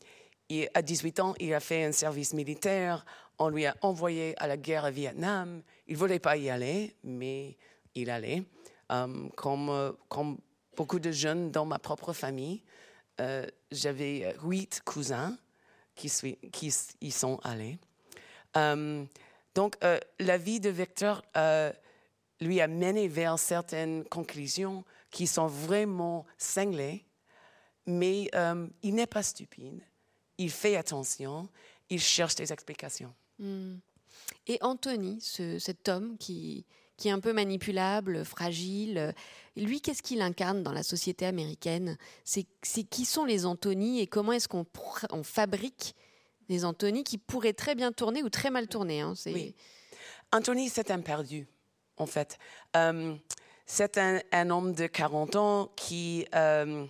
et à 18 ans, il a fait un service militaire. On lui a envoyé à la guerre au Vietnam. Il ne voulait pas y aller, mais il allait. comme, comme beaucoup de jeunes dans ma propre famille, j'avais huit cousins qui, qui y sont allés. Euh, donc, euh, la vie de Victor euh, lui a mené vers certaines conclusions qui sont vraiment cinglées, mais il n'est pas stupide. Il fait attention, il cherche des explications. Hmm. Et Anthony, cet homme qui, qui est un peu manipulable, fragile. Lui, qu'est-ce qu'il incarne dans la société américaine? C'est qui sont les Anthony et comment est-ce qu'on on fabrique des Anthony qui pourraient très bien tourner ou très mal tourner hein, Oui. Anthony, c'est un perdu, en fait. Euh, c'est un, homme de 40 ans qui, euh,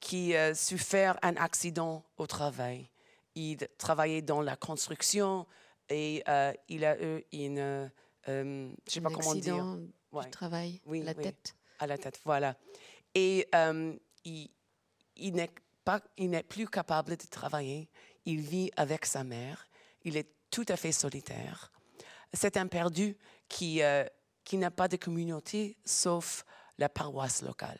qui a souffert un accident au travail. Il travaillait dans la construction et euh, il a eu une euh, je sais pas comment dire. Du travail, oui, la tête. À la tête, voilà. Et euh, il, il n'est pas, il n'est plus capable de travailler. Il vit avec sa mère. Il est tout à fait solitaire. C'est un perdu qui, euh, qui n'a pas de communauté sauf la paroisse locale.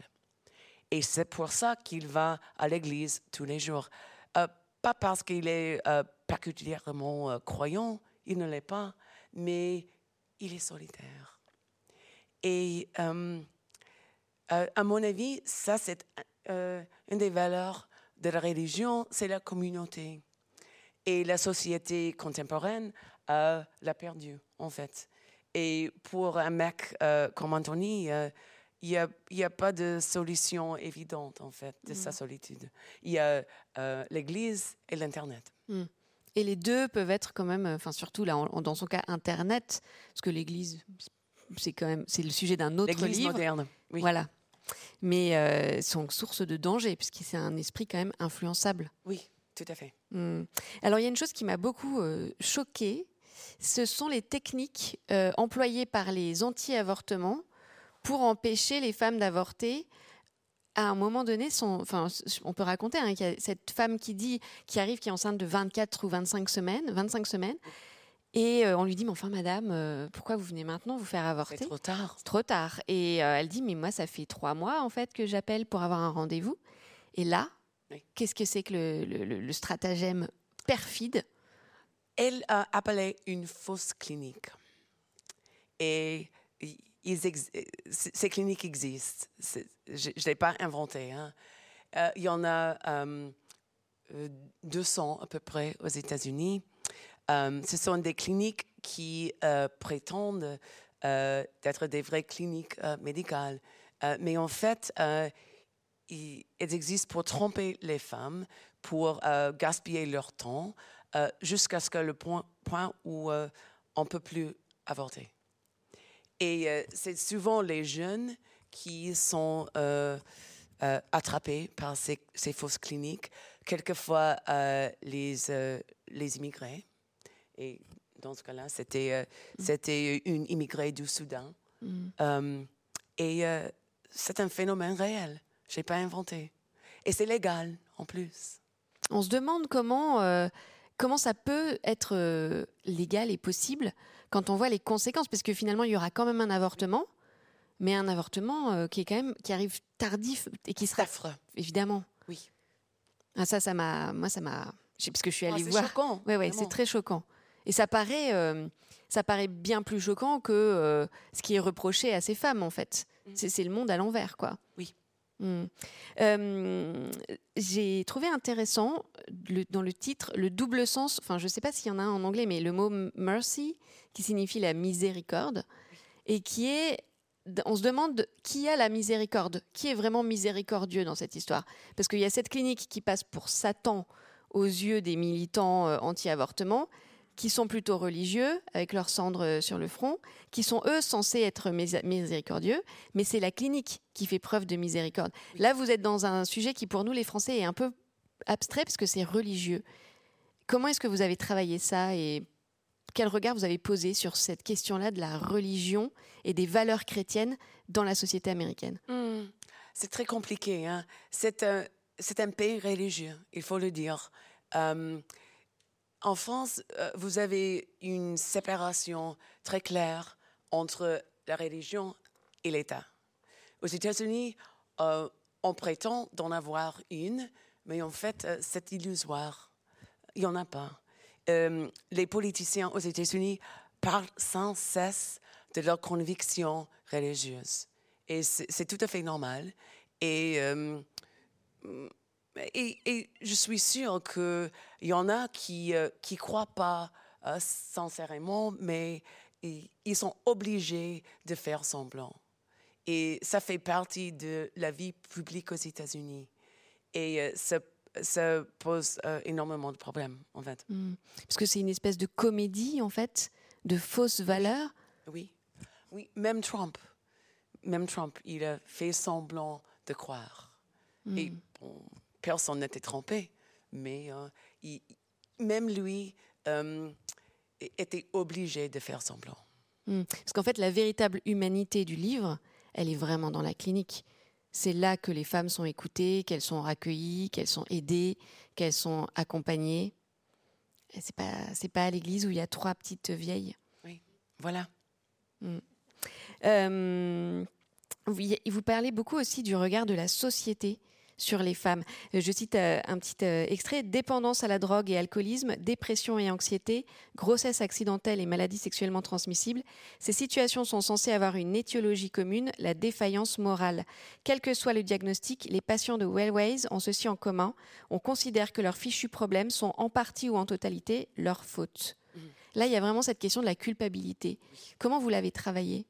Et c'est pour ça qu'il va à l'église tous les jours. pas parce qu'il est particulièrement croyant, il ne l'est pas, mais il est solitaire. Et euh, euh, à mon avis, ça, c'est euh, une des valeurs de la religion, c'est la communauté. Et la société contemporaine l'a perdu, en fait. Et pour un mec comme Anthony, il n'y a, a, pas de solution évidente, en fait, de sa mm. solitude. Il y a l'Église et l'Internet. Mm. Et les deux peuvent être quand même, enfin surtout là, dans son cas, Internet, parce que l'Église, c'est quand même, c'est le sujet d'un autre livre. L'Église moderne, oui. Voilà. Mais euh, sont source de danger, puisque c'est un esprit quand même influençable. Oui, tout à fait. Hmm. Alors il y a une chose qui m'a beaucoup euh, choquée, ce sont les techniques euh, employées par les anti-avortements pour empêcher les femmes d'avorter à un moment donné, enfin, on peut raconter hein, qu'il y a cette femme qui dit, qui arrive, qui est enceinte de 24 ou 25 semaines, 25 semaines, et euh, on lui dit, mais enfin, madame, euh, pourquoi vous venez maintenant vous faire avorter? C'est trop tard. trop tard. Et euh, elle dit, mais moi, ça fait trois mois, en fait, que j'appelle pour avoir un rendez-vous. Et là, qu'est-ce que c'est que le, le, stratagème perfide? Elle a appelé une fausse clinique. Et ces cliniques existent. Je ne l'ai pas inventé. Hein. Euh, il y en a 200 euh, à peu près aux États-Unis. Euh, ce sont des cliniques qui prétendent d'être des vraies cliniques médicales. mais en fait, elles existent pour tromper les femmes, pour gaspiller leur temps, jusqu'à ce que le point, point où on ne peut plus avorter. Et euh, c'est souvent les jeunes qui sont euh, euh, attrapés par ces, fausses cliniques, quelquefois les, les immigrés. Et dans ce cas-là, c'était mm. c'était une immigrée du Soudan. Mm. et c'est un phénomène réel. Je n'ai pas inventé. Et c'est légal en plus. On se demande comment, comment ça peut être légal et possible quand on voit les conséquences, parce que finalement, il y aura quand même un avortement, mais un avortement euh, qui est quand même qui arrive tardif et qui sera affreux. Évidemment. Oui. Ah, ça, ça m'a, moi, ça m'a, parce que je suis allée ah, voir. C'est choquant. Ouais, ouais, c'est très choquant. Et ça paraît, euh, ça paraît bien plus choquant que euh, ce qui est reproché à ces femmes, en fait. Mm. C'est le monde à l'envers, quoi. Oui. Mm. J'ai trouvé intéressant dans le titre le double sens. Enfin, je ne sais pas s'il y en a un en anglais, mais le mot mercy qui signifie la miséricorde, et qui est on se demande qui a la miséricorde, qui est vraiment miséricordieux dans cette histoire. Parce qu'il y a cette clinique qui passe pour Satan aux yeux des militants euh, anti-avortement, qui sont plutôt religieux, avec leurs cendres euh, sur le front, qui sont eux censés être miséricordieux, mais c'est la clinique qui fait preuve de miséricorde. Là, vous êtes dans un sujet qui, pour nous, les Français, est un peu abstrait, parce que c'est religieux. Comment est-ce que vous avez travaillé ça et quel regard vous avez posé sur cette question-là de la religion et des valeurs chrétiennes dans la société américaine? Hmm. C'est très compliqué. Hein? C'est un, un, pays religieux, il faut le dire. Euh, en France, euh, vous avez une séparation très claire entre la religion et l'État. Aux États-Unis, euh, on prétend d'en avoir une, mais en fait, c'est illusoire. Il n'y en a pas. Euh, les politiciens aux États-Unis parlent sans cesse de leurs convictions religieuses. Et c'est tout à fait normal. Et, euh, et, je suis sûre qu'il y en a qui ne euh, croient pas sincèrement, mais ils sont obligés de faire semblant. Et ça fait partie de la vie publique aux États-Unis. Et ça ça pose euh, énormément de problèmes, en fait. Hmm. Parce que c'est une espèce de comédie, en fait, de fausses valeurs. Oui, oui. Même Trump, même Trump, il a fait semblant de croire. Hmm. Et personne n'était trompé, mais euh, même lui euh, était obligé de faire semblant. Hmm. Parce qu'en fait, la véritable humanité du livre, elle est vraiment dans la clinique. C'est là que les femmes sont écoutées, qu'elles sont accueillies, qu'elles sont aidées, qu'elles sont accompagnées. C'est pas c'est pas à l'église où il y a trois petites vieilles. Oui, voilà. Mm. Euh, vous parlez beaucoup aussi du regard de la société sur les femmes. Euh, je cite euh, un petit euh, extrait dépendance à la drogue et alcoolisme, dépression et anxiété, grossesse accidentelle et maladies sexuellement transmissibles. Ces situations sont censées avoir une étiologie commune, la défaillance morale. Quel que soit le diagnostic, les patients de Wellways ont ceci en commun. On considère que leurs fichus problèmes sont en partie ou en totalité leur faute. Mmh. Là, il y a vraiment cette question de la culpabilité. Comment vous l'avez travaillé?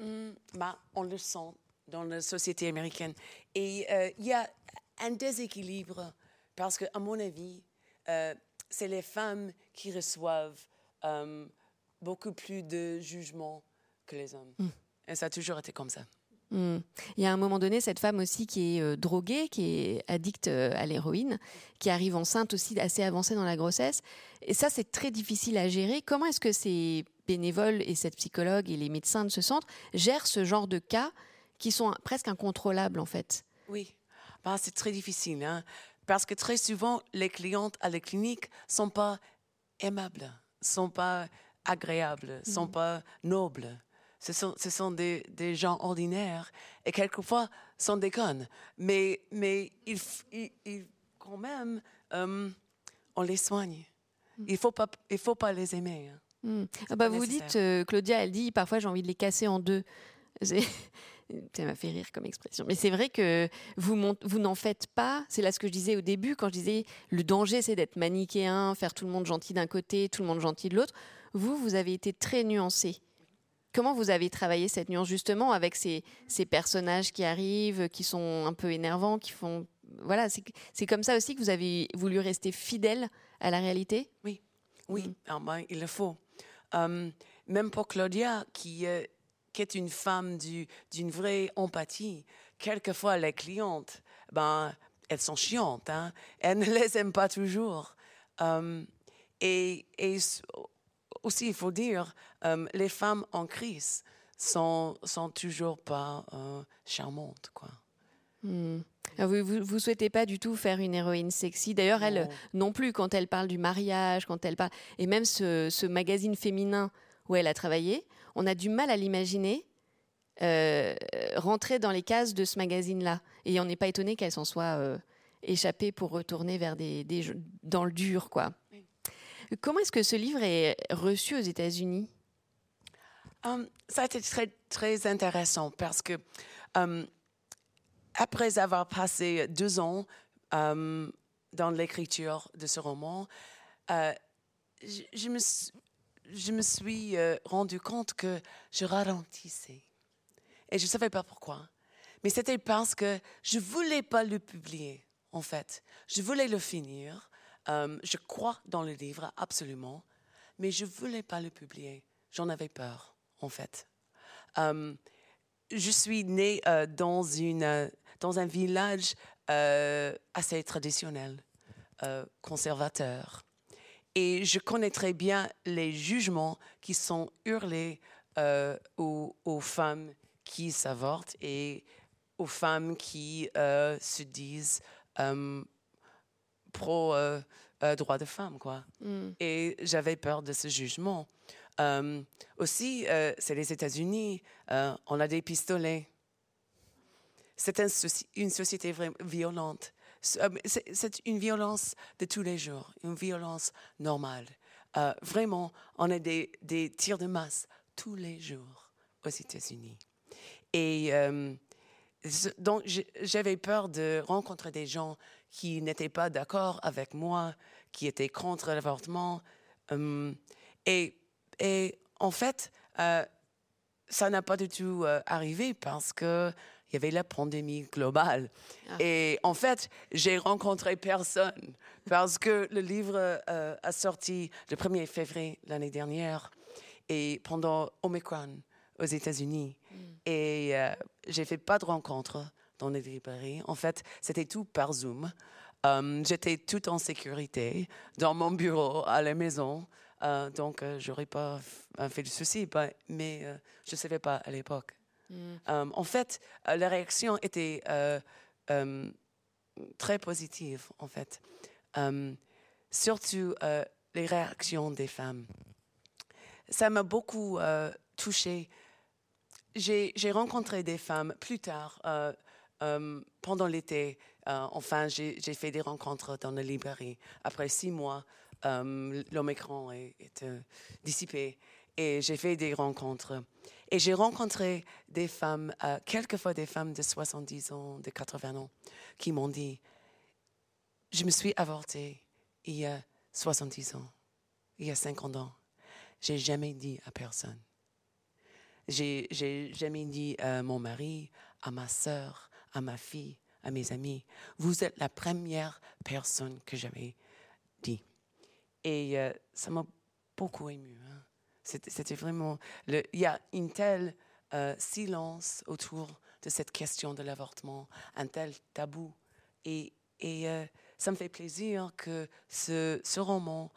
Mmh, bah, On le sent dans la société américaine. Et euh, il y a un déséquilibre parce que, à mon avis, euh, c'est les femmes qui reçoivent euh, beaucoup plus de jugements que les hommes. Hmm. Et ça a toujours été comme ça. Hmm. Il y a un moment donné cette femme aussi qui est droguée, qui est addicte à l'héroïne, qui arrive enceinte aussi assez avancée dans la grossesse. Et ça, c'est très difficile à gérer. Comment est-ce que ces bénévoles et cette psychologue et les médecins de ce centre gèrent ce genre de cas qui sont presque incontrôlables en fait. Oui, bah, c'est très difficile, hein? parce que très souvent, les clientes à la clinique sont pas aimables, sont pas agréables, ne sont pas nobles. Ce sont, ce sont des, des, gens ordinaires et quelquefois sont des connes. Mais, mais il, il, quand même, euh, on les soigne. Mhm. Il ne faut, pas, il faut pas les aimer. Hein. Mhm. Ah bah vous dites, euh, Claudia, elle dit parfois j'ai envie de les casser en deux. Ça m'a fait rire comme expression. Mais c'est vrai que vous, vous n'en faites pas. C'est là ce que je disais au début, quand je disais le danger, c'est d'être manichéen, faire tout le monde gentil d'un côté, tout le monde gentil de l'autre. Vous, vous avez été très nuancé. Comment vous avez travaillé cette nuance justement avec ces, ces personnages qui arrivent, qui sont un peu énervants, qui font. Voilà, c'est comme ça aussi que vous avez voulu rester fidèle à la réalité? Oui, oui, mm. ah ben, il le faut. Hum, même pour Claudia, qui, euh, qui est une femme d'une vraie empathie. Quelquefois, les clientes, ben, elles sont chiantes, hein? elles ne les aiment pas toujours. Um, et, et, aussi, il faut dire, um, les femmes en crise sont, sont toujours pas uh, charmantes. Quoi. Hmm. Ah, vous, vous, souhaitez pas du tout faire une héroïne sexy. D'ailleurs, elle non plus, quand elle parle du mariage, quand elle parle. Et même ce, ce magazine féminin où elle a travaillé, on a du mal à l'imaginer euh, rentrer dans les cases de ce magazine-là. Et on n'est pas étonné qu'elle s'en soit euh, échappée pour retourner vers des, dans le dur, quoi. Comment est-ce que ce livre est reçu aux États-Unis? Um, Ça a été très, très intéressant parce que um, après avoir passé deux ans um, dans l'écriture de ce roman, euh, je, je, me, je me suis rendu compte que je ralentissais. Et je ne savais pas pourquoi. Mais c'était parce que je ne voulais pas le publier, en fait. Je voulais le finir. je crois dans le livre, absolument. Mais je ne voulais pas le publier. J'en avais peur, en fait. je suis née dans, une, dans un village assez traditionnel, conservateur. Et je connais très bien les jugements qui sont hurlés euh, aux, femmes qui s'avortent et aux femmes qui euh, se disent euh, pro droit de femme, quoi. Mm. Et j'avais peur de ce jugement. aussi, c'est les États-Unis. on a des pistolets. C'est une société violente. Euh, c'est une violence de tous les jours, une violence normale. Euh, vraiment, on a des, tirs de masse tous les jours aux États-Unis. Et euh, donc, j'avais peur de rencontrer des gens qui n'étaient pas d'accord avec moi, qui étaient contre l'avortement. et, en fait, ça n'a pas du tout arrivé parce que il y avait la pandémie globale. Ah. Et en fait, j'ai rencontré personne parce que le livre euh, a sorti le 1er février l'année dernière et pendant Omicron aux États-Unis. Mm. Et euh, j'ai fait pas de rencontres dans les librairies. En fait, c'était tout par Zoom. Um, j'étais tout en sécurité dans mon bureau à la maison. Euh, donc, j'aurais pas fait de souci, mais je ne savais pas à l'époque. Mm. Euh, en fait, euh, la réaction était euh, très positive, en fait. surtout les réactions des femmes. Ça m'a beaucoup touchée. J'ai rencontré des femmes plus tard, pendant l'été. enfin, j'ai fait des rencontres dans la librairie. Après six mois, l'Omicron est, est dissipé et j'ai fait des rencontres. Et j'ai rencontré des femmes, euh, quelquefois des femmes de 70 ans, de 80 ans, qui m'ont dit, je me suis avortée il y a 70 ans, il y a 50 ans. J'ai jamais dit à personne. J'ai, j'ai jamais dit à mon mari, à ma sœur, à ma fille, à mes amis. Vous êtes la première personne que j'avais dit. Et euh, ça m'a beaucoup ému. Hein. C'était vraiment. il y a un tel euh, silence autour de cette question de l'avortement, un tel tabou. Et, et euh, ça me fait plaisir que ce, ce roman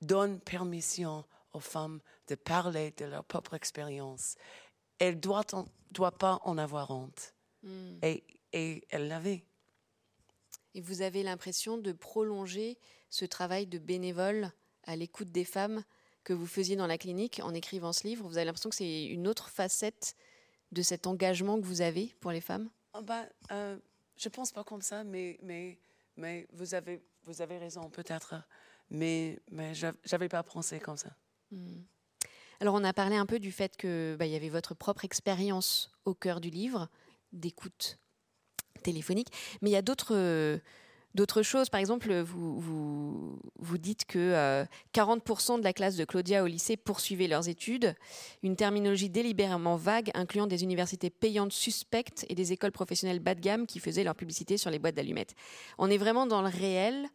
donne permission aux femmes de parler de leur propre expérience. Elle ne doit, doit pas en avoir honte. Hmm. Et, et elle l'avait. Et vous avez l'impression de prolonger ce travail de bénévole à l'écoute des femmes que vous faisiez dans la clinique en écrivant ce livre Vous avez l'impression que c'est une autre facette de cet engagement que vous avez pour les femmes? Oh bah, euh, Je pense pas comme ça, mais, mais, mais vous, avez, vous avez raison, peut-être. Mais, mais je n'avais pas pensé comme ça. Hmm. Alors, on a parlé un peu du fait qu'il bah, y avait votre propre expérience au cœur du livre, d'écoute téléphonique. Mais il y a d'autres d'autres choses. Par exemple, vous, vous, dites que 40% euh, de la classe de Claudia au lycée poursuivait leurs études. Une terminologie délibérément vague, incluant des universités payantes suspectes et des écoles professionnelles bas de gamme qui faisaient leur publicité sur les boîtes d'allumettes. On est vraiment dans le réel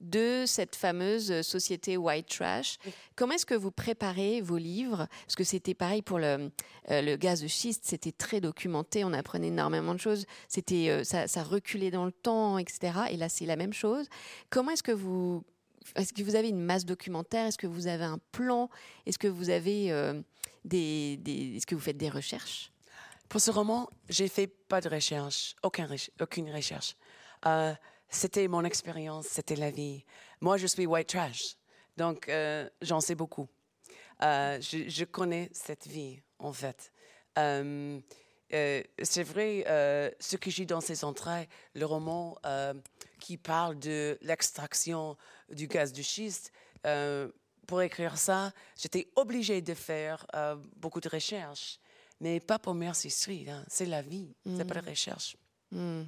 de cette fameuse société white trash. Comment est-ce que vous préparez vos livres? Parce que c'était pareil pour le, euh, le, gaz de schiste, c'était très documenté, on apprenait énormément de choses, c'était euh, ça, ça, reculait dans le temps, etc. Et là, c'est la même chose. Comment est-ce que vous est-ce que vous avez une masse documentaire? Est-ce que vous avez un plan? Est-ce que vous avez euh, des, des est-ce que vous faites des recherches? Pour ce roman, j'ai fait pas de recherche, aucun, aucune recherche c'était mon expérience, c'était la vie. Moi, je suis white trash, donc euh, j'en sais beaucoup. Euh, je, connais cette vie, en fait. Euh, c'est vrai, ce que j'ai dans ces entrailles, le roman qui parle de l'extraction du gaz de schiste, pour écrire ça, j'étais obligée de faire beaucoup de recherches, mais pas pour Mercy Street. Hein. C'est la vie, c'est pas la mm. recherche. Mm.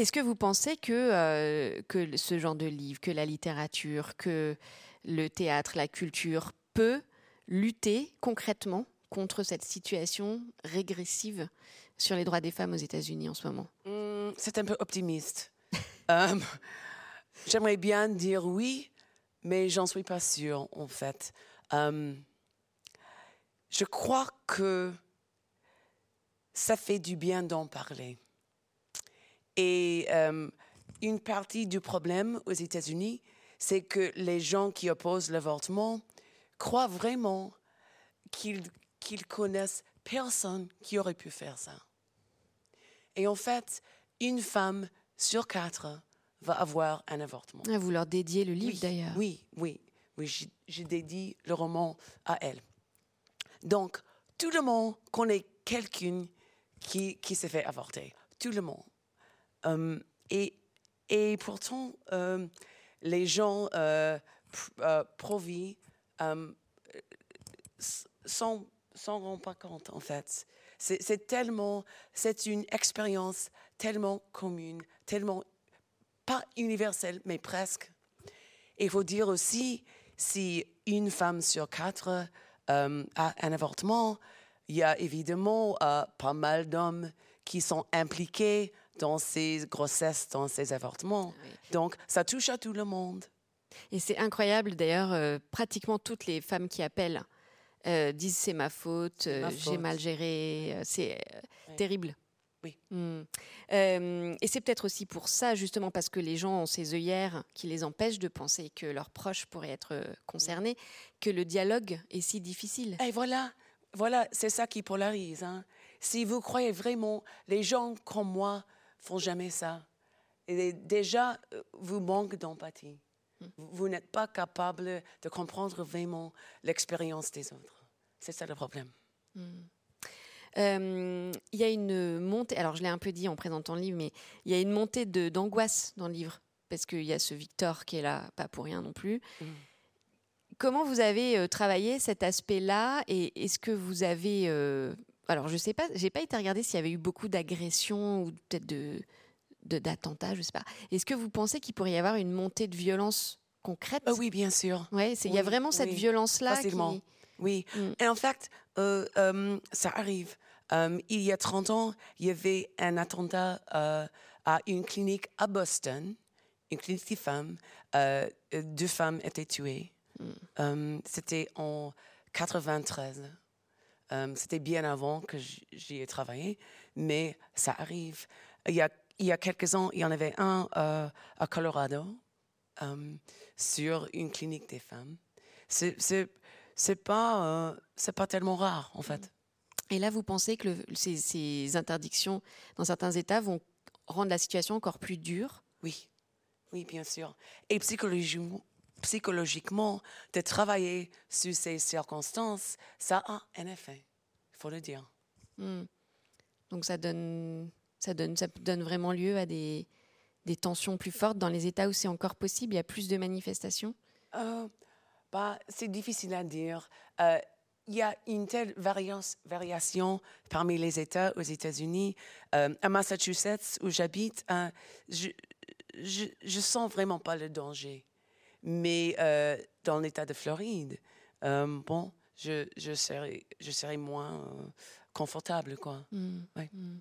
Est-ce que vous pensez que, euh, que ce genre de livre, que la littérature, que le théâtre, la culture peut lutter concrètement contre cette situation régressive sur les droits des femmes aux États-Unis en ce moment? Hmm, C'est un peu optimiste. Euh, J'aimerais bien dire oui, mais j'en suis pas sûre, en fait. Euh, je crois que ça fait du bien d'en parler. Et euh, une partie du problème aux États-Unis, c'est que les gens qui opposent l'avortement croient vraiment qu'ils qu'ils connaissent personne qui aurait pu faire ça. Et en fait, une femme sur quatre va avoir un avortement. Ah, Vous leur dédiez le livre Oui, d'ailleurs. Oui, oui, oui, j'ai dédié le roman à elle. Donc, tout le monde connaît quelqu'un qui, qui s'est fait avorter. Tout le monde. Euh, et, pourtant, euh, les gens euh, pr- euh, pro-vie euh, s- s'en rendent pas compte, en fait. C'est tellement, c'est une expérience tellement commune, tellement pas universelle, mais presque. Il faut dire aussi, si une femme sur quatre a un avortement, il y a évidemment euh, pas mal d'hommes qui sont impliqués dans ces grossesses, dans ces avortements. Oui. Donc, ça touche à tout le monde. Et c'est incroyable d'ailleurs, euh, pratiquement toutes les femmes qui appellent euh, disent c'est ma faute, euh, j'ai mal géré, c'est terrible. Oui. Mm. Euh, et c'est peut-être aussi pour ça, justement, parce que les gens ont ces œillères qui les empêchent de penser que leurs proches pourraient être concernés, que le dialogue est si difficile. Et voilà, voilà, c'est ça qui polarise. hein. Si vous croyez vraiment, les gens comme moi font jamais ça. Et déjà, vous manquez d'empathie. Vous, vous n'êtes pas capable de comprendre vraiment l'expérience des autres. C'est ça le problème. Euh, Il y a une montée, alors je l'ai un peu dit en présentant le livre, mais il y a une montée d'angoisse dans le livre, parce qu'il y a ce Victor qui est là, pas pour rien non plus. Mm. Comment vous avez euh, travaillé cet aspect-là et est-ce que vous avez, euh, alors je sais pas, j'ai pas été regarder s'il y avait eu beaucoup d'agressions ou peut-être de d'attentats, je sais pas. Est-ce que vous pensez qu'il pourrait y avoir une montée de violence concrète? Ah oui, bien sûr. Ouais, il y a vraiment cette oui, violence-là qui... facilement. Oui. Mm. Et en fait, euh, euh, ça arrive. Euh, il y a 30 ans, il y avait un attentat à une clinique à Boston, une clinique de femmes. Deux femmes étaient tuées. Euh, C'était en 93. Euh, C'était bien avant que j'y ai travaillé, mais ça arrive. Il y a, il y a quelques ans, il y en avait un euh, à Colorado euh, sur une clinique des femmes. C'est pas, euh, pas tellement rare, en fait. Et là, vous pensez que le- ces, ces interdictions dans certains États vont rendre la situation encore plus dure? Oui, oui, bien sûr. Et psychologiquement, psychologiquement, de travailler sur ces circonstances, ça a un effet, il faut le dire. Hmm. Donc ça donne, ça donne, ça donne vraiment lieu à des, des tensions plus fortes dans les États où c'est encore possible. Il y a plus de manifestations? Euh, bah, c'est difficile à dire. Euh, Il y a une telle variance- variation parmi les États aux États-Unis. Euh, à Massachusetts, où j'habite, euh, je, je, je sens vraiment pas le danger. Mais euh, dans l'État de Floride, euh, bon, je, je, serais, je serais moins euh, confortable, quoi. Ouais. Hmm.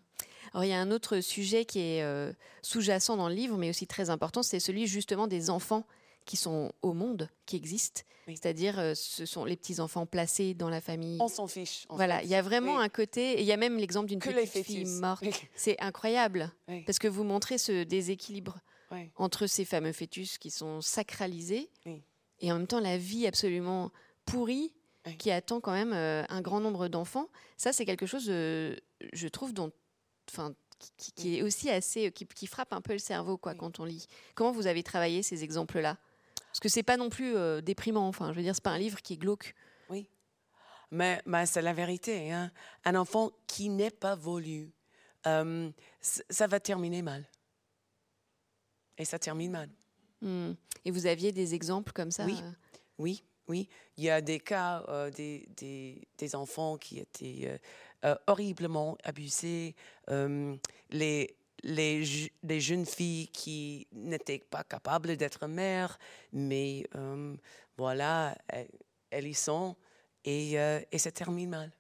Alors il y a un autre sujet qui est euh, sous-jacent dans le livre, mais aussi très important, c'est celui justement des enfants qui sont au monde, qui existent. Oui. C'est-à-dire, euh, ce sont les petits enfants placés dans la famille. On s'en fiche. Voilà, il y a vraiment Oui. un côté, et il y a même l'exemple d'une petite fille morte. Oui. C'est incroyable, parce que vous montrez ce déséquilibre Oui. entre ces fameux fœtus qui sont sacralisés Oui. et en même temps la vie absolument pourrie Oui. qui attend quand même euh, un grand nombre d'enfants. Ça, c'est quelque chose, euh, je trouve, dont, enfin, qui, est aussi assez, qui, qui frappe un peu le cerveau, quoi, Oui. quand on lit. Comment vous avez travaillé ces exemples-là? Parce que c'est pas non plus euh, déprimant. Enfin, je veux dire, c'est pas un livre qui est glauque. Mais, mais c'est la vérité. Hein. Un enfant qui n'est pas voulu, euh, ça va terminer mal. Et ça termine mal. Hmm. Et vous aviez des exemples comme ça Oui. euh, Oui, oui. Il y a des cas euh, des, des, des enfants qui étaient euh, horriblement abusés. euh, les, les, les jeunes filles qui n'étaient pas capables d'être mères, mais euh, voilà, elles, elles y sont et, et ça termine mal.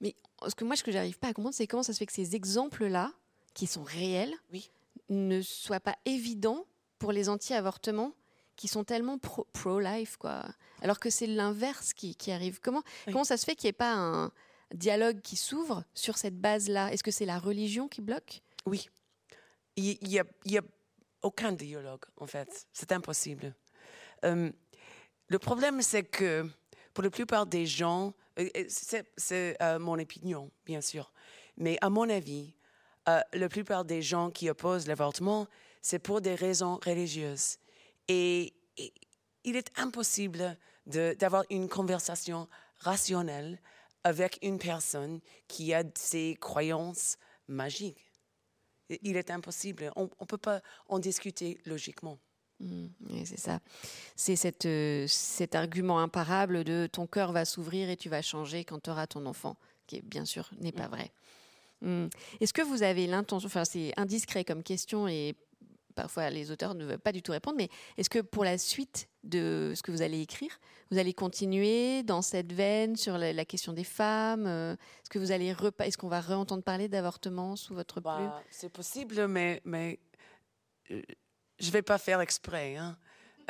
Mais ce que moi, ce que j'arrive pas à comprendre, c'est comment ça se fait que ces exemples-là, qui sont réels, Oui. Ne soient pas évidents pour les anti-avortements qui sont tellement pro- pro-life, quoi. Alors que c'est l'inverse qui, qui arrive. Comment, Oui. comment ça se fait qu'il n'y ait pas un dialogue qui s'ouvre sur cette base-là? Est-ce que c'est la religion qui bloque? Oui. Il n'y a, a aucun dialogue, en fait. C'est impossible. Euh, le problème, c'est que pour la plupart des gens, c'est c'est, euh, mon opinion, bien sûr, mais à mon avis, euh, la plupart des gens qui opposent l'avortement, c'est pour des raisons religieuses. Et, et il est impossible d'avoir une conversation rationnelle avec une personne qui a ces croyances magiques. Il est impossible. On ne peut pas en discuter logiquement. Mm, c'est ça. C'est euh, cet argument imparable de ton cœur va s'ouvrir et tu vas changer quand tu auras ton enfant, qui bien sûr n'est pas vrai. Mm. Est-ce que vous avez l'intention, enfin c'est indiscret comme question et parfois les auteurs ne veulent pas du tout répondre, mais est-ce que pour la suite de ce que vous allez écrire, vous allez continuer dans cette veine sur la, la question des femmes euh, Est-ce que vous allez est-ce qu'on va réentendre parler d'avortement sous votre plume? Bah, c'est possible, mais, mais euh, je ne vais pas faire exprès. hein.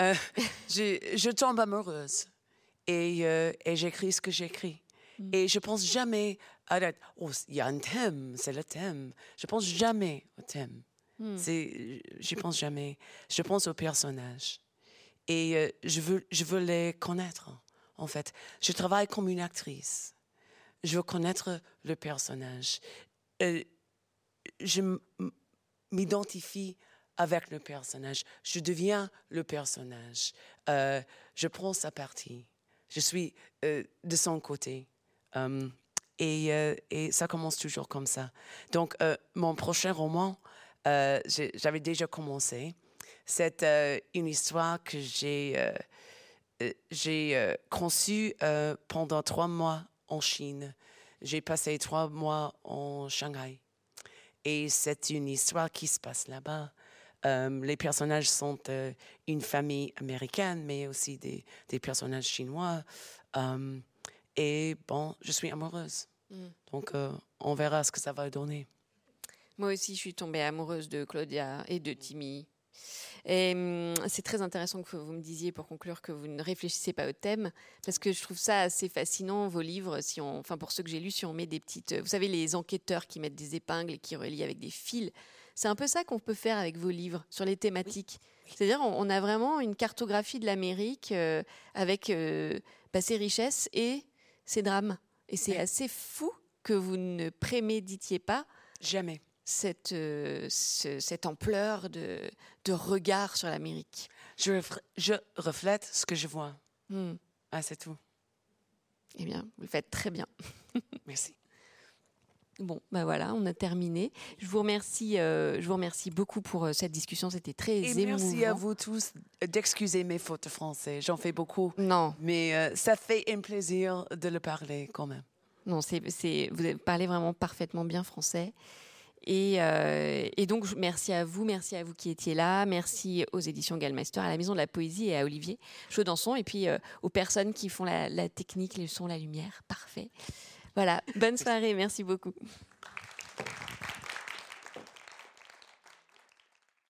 Euh, je, je tombe amoureuse et, euh, et j'écris ce que j'écris. Mm. Et je pense jamais à la- oh, il y a un thème, c'est le thème. Je pense jamais au thème. Mm. C'est, j'y pense jamais. Je pense aux personnages. Et euh, je, veux, je veux les connaître, en fait. Je travaille comme une actrice. Je veux connaître le personnage. Euh, je m'identifie avec le personnage. Je deviens le personnage. Euh, je prends sa partie. Je suis euh, de son côté. Um, et, euh, et ça commence toujours comme ça. Donc, euh, mon prochain roman, euh, j'avais déjà commencé. C'est une histoire que j'ai conçue pendant trois mois en Chine. J'ai passé trois mois en Shanghai. Et c'est une histoire qui se passe là-bas. Euh, les personnages sont une famille américaine, mais aussi des, personnages chinois. Euh, et bon, je suis amoureuse. Mm. Donc, euh, on verra ce que ça va donner. Moi aussi, je suis tombée amoureuse de Claudia et de Timmy. Et hum, c'est très intéressant que vous me disiez pour conclure que vous ne réfléchissez pas au thème, parce que je trouve ça assez fascinant vos livres. Si on, enfin pour ceux que j'ai lus, si on met des petites, euh, vous savez les enquêteurs qui mettent des épingles et qui relient avec des fils, c'est un peu ça qu'on peut faire avec vos livres sur les thématiques. C'est-à-dire on, on a vraiment une cartographie de l'Amérique euh, avec euh, bah, ses richesses et ses drames. Et c'est Ouais. assez fou que vous ne préméditiez pas Jamais. cette, euh, ce- cette ampleur de, de regard sur l'Amérique. Je, je reflète ce que je vois. Hmm. Ah, c'est tout. Eh bien, vous le faites très bien. Merci. Bon, ben voilà, on a terminé. Je vous remercie, euh, je vous remercie beaucoup pour euh, cette discussion. C'était très Et émouvant. merci à vous tous d'excuser mes fautes de français. J'en fais beaucoup. Non, Mais euh, ça fait un plaisir de le parler quand même. non, c'est, vous parlé vraiment parfaitement bien français. Et, euh, et donc, merci à vous, merci à vous qui étiez là, merci aux éditions Gallmeister, à la Maison de la Poésie et à Olivier Chaudançon, et puis euh, aux personnes qui font la, la technique, le son, la lumière. Parfait. Voilà, bonne soirée, merci beaucoup.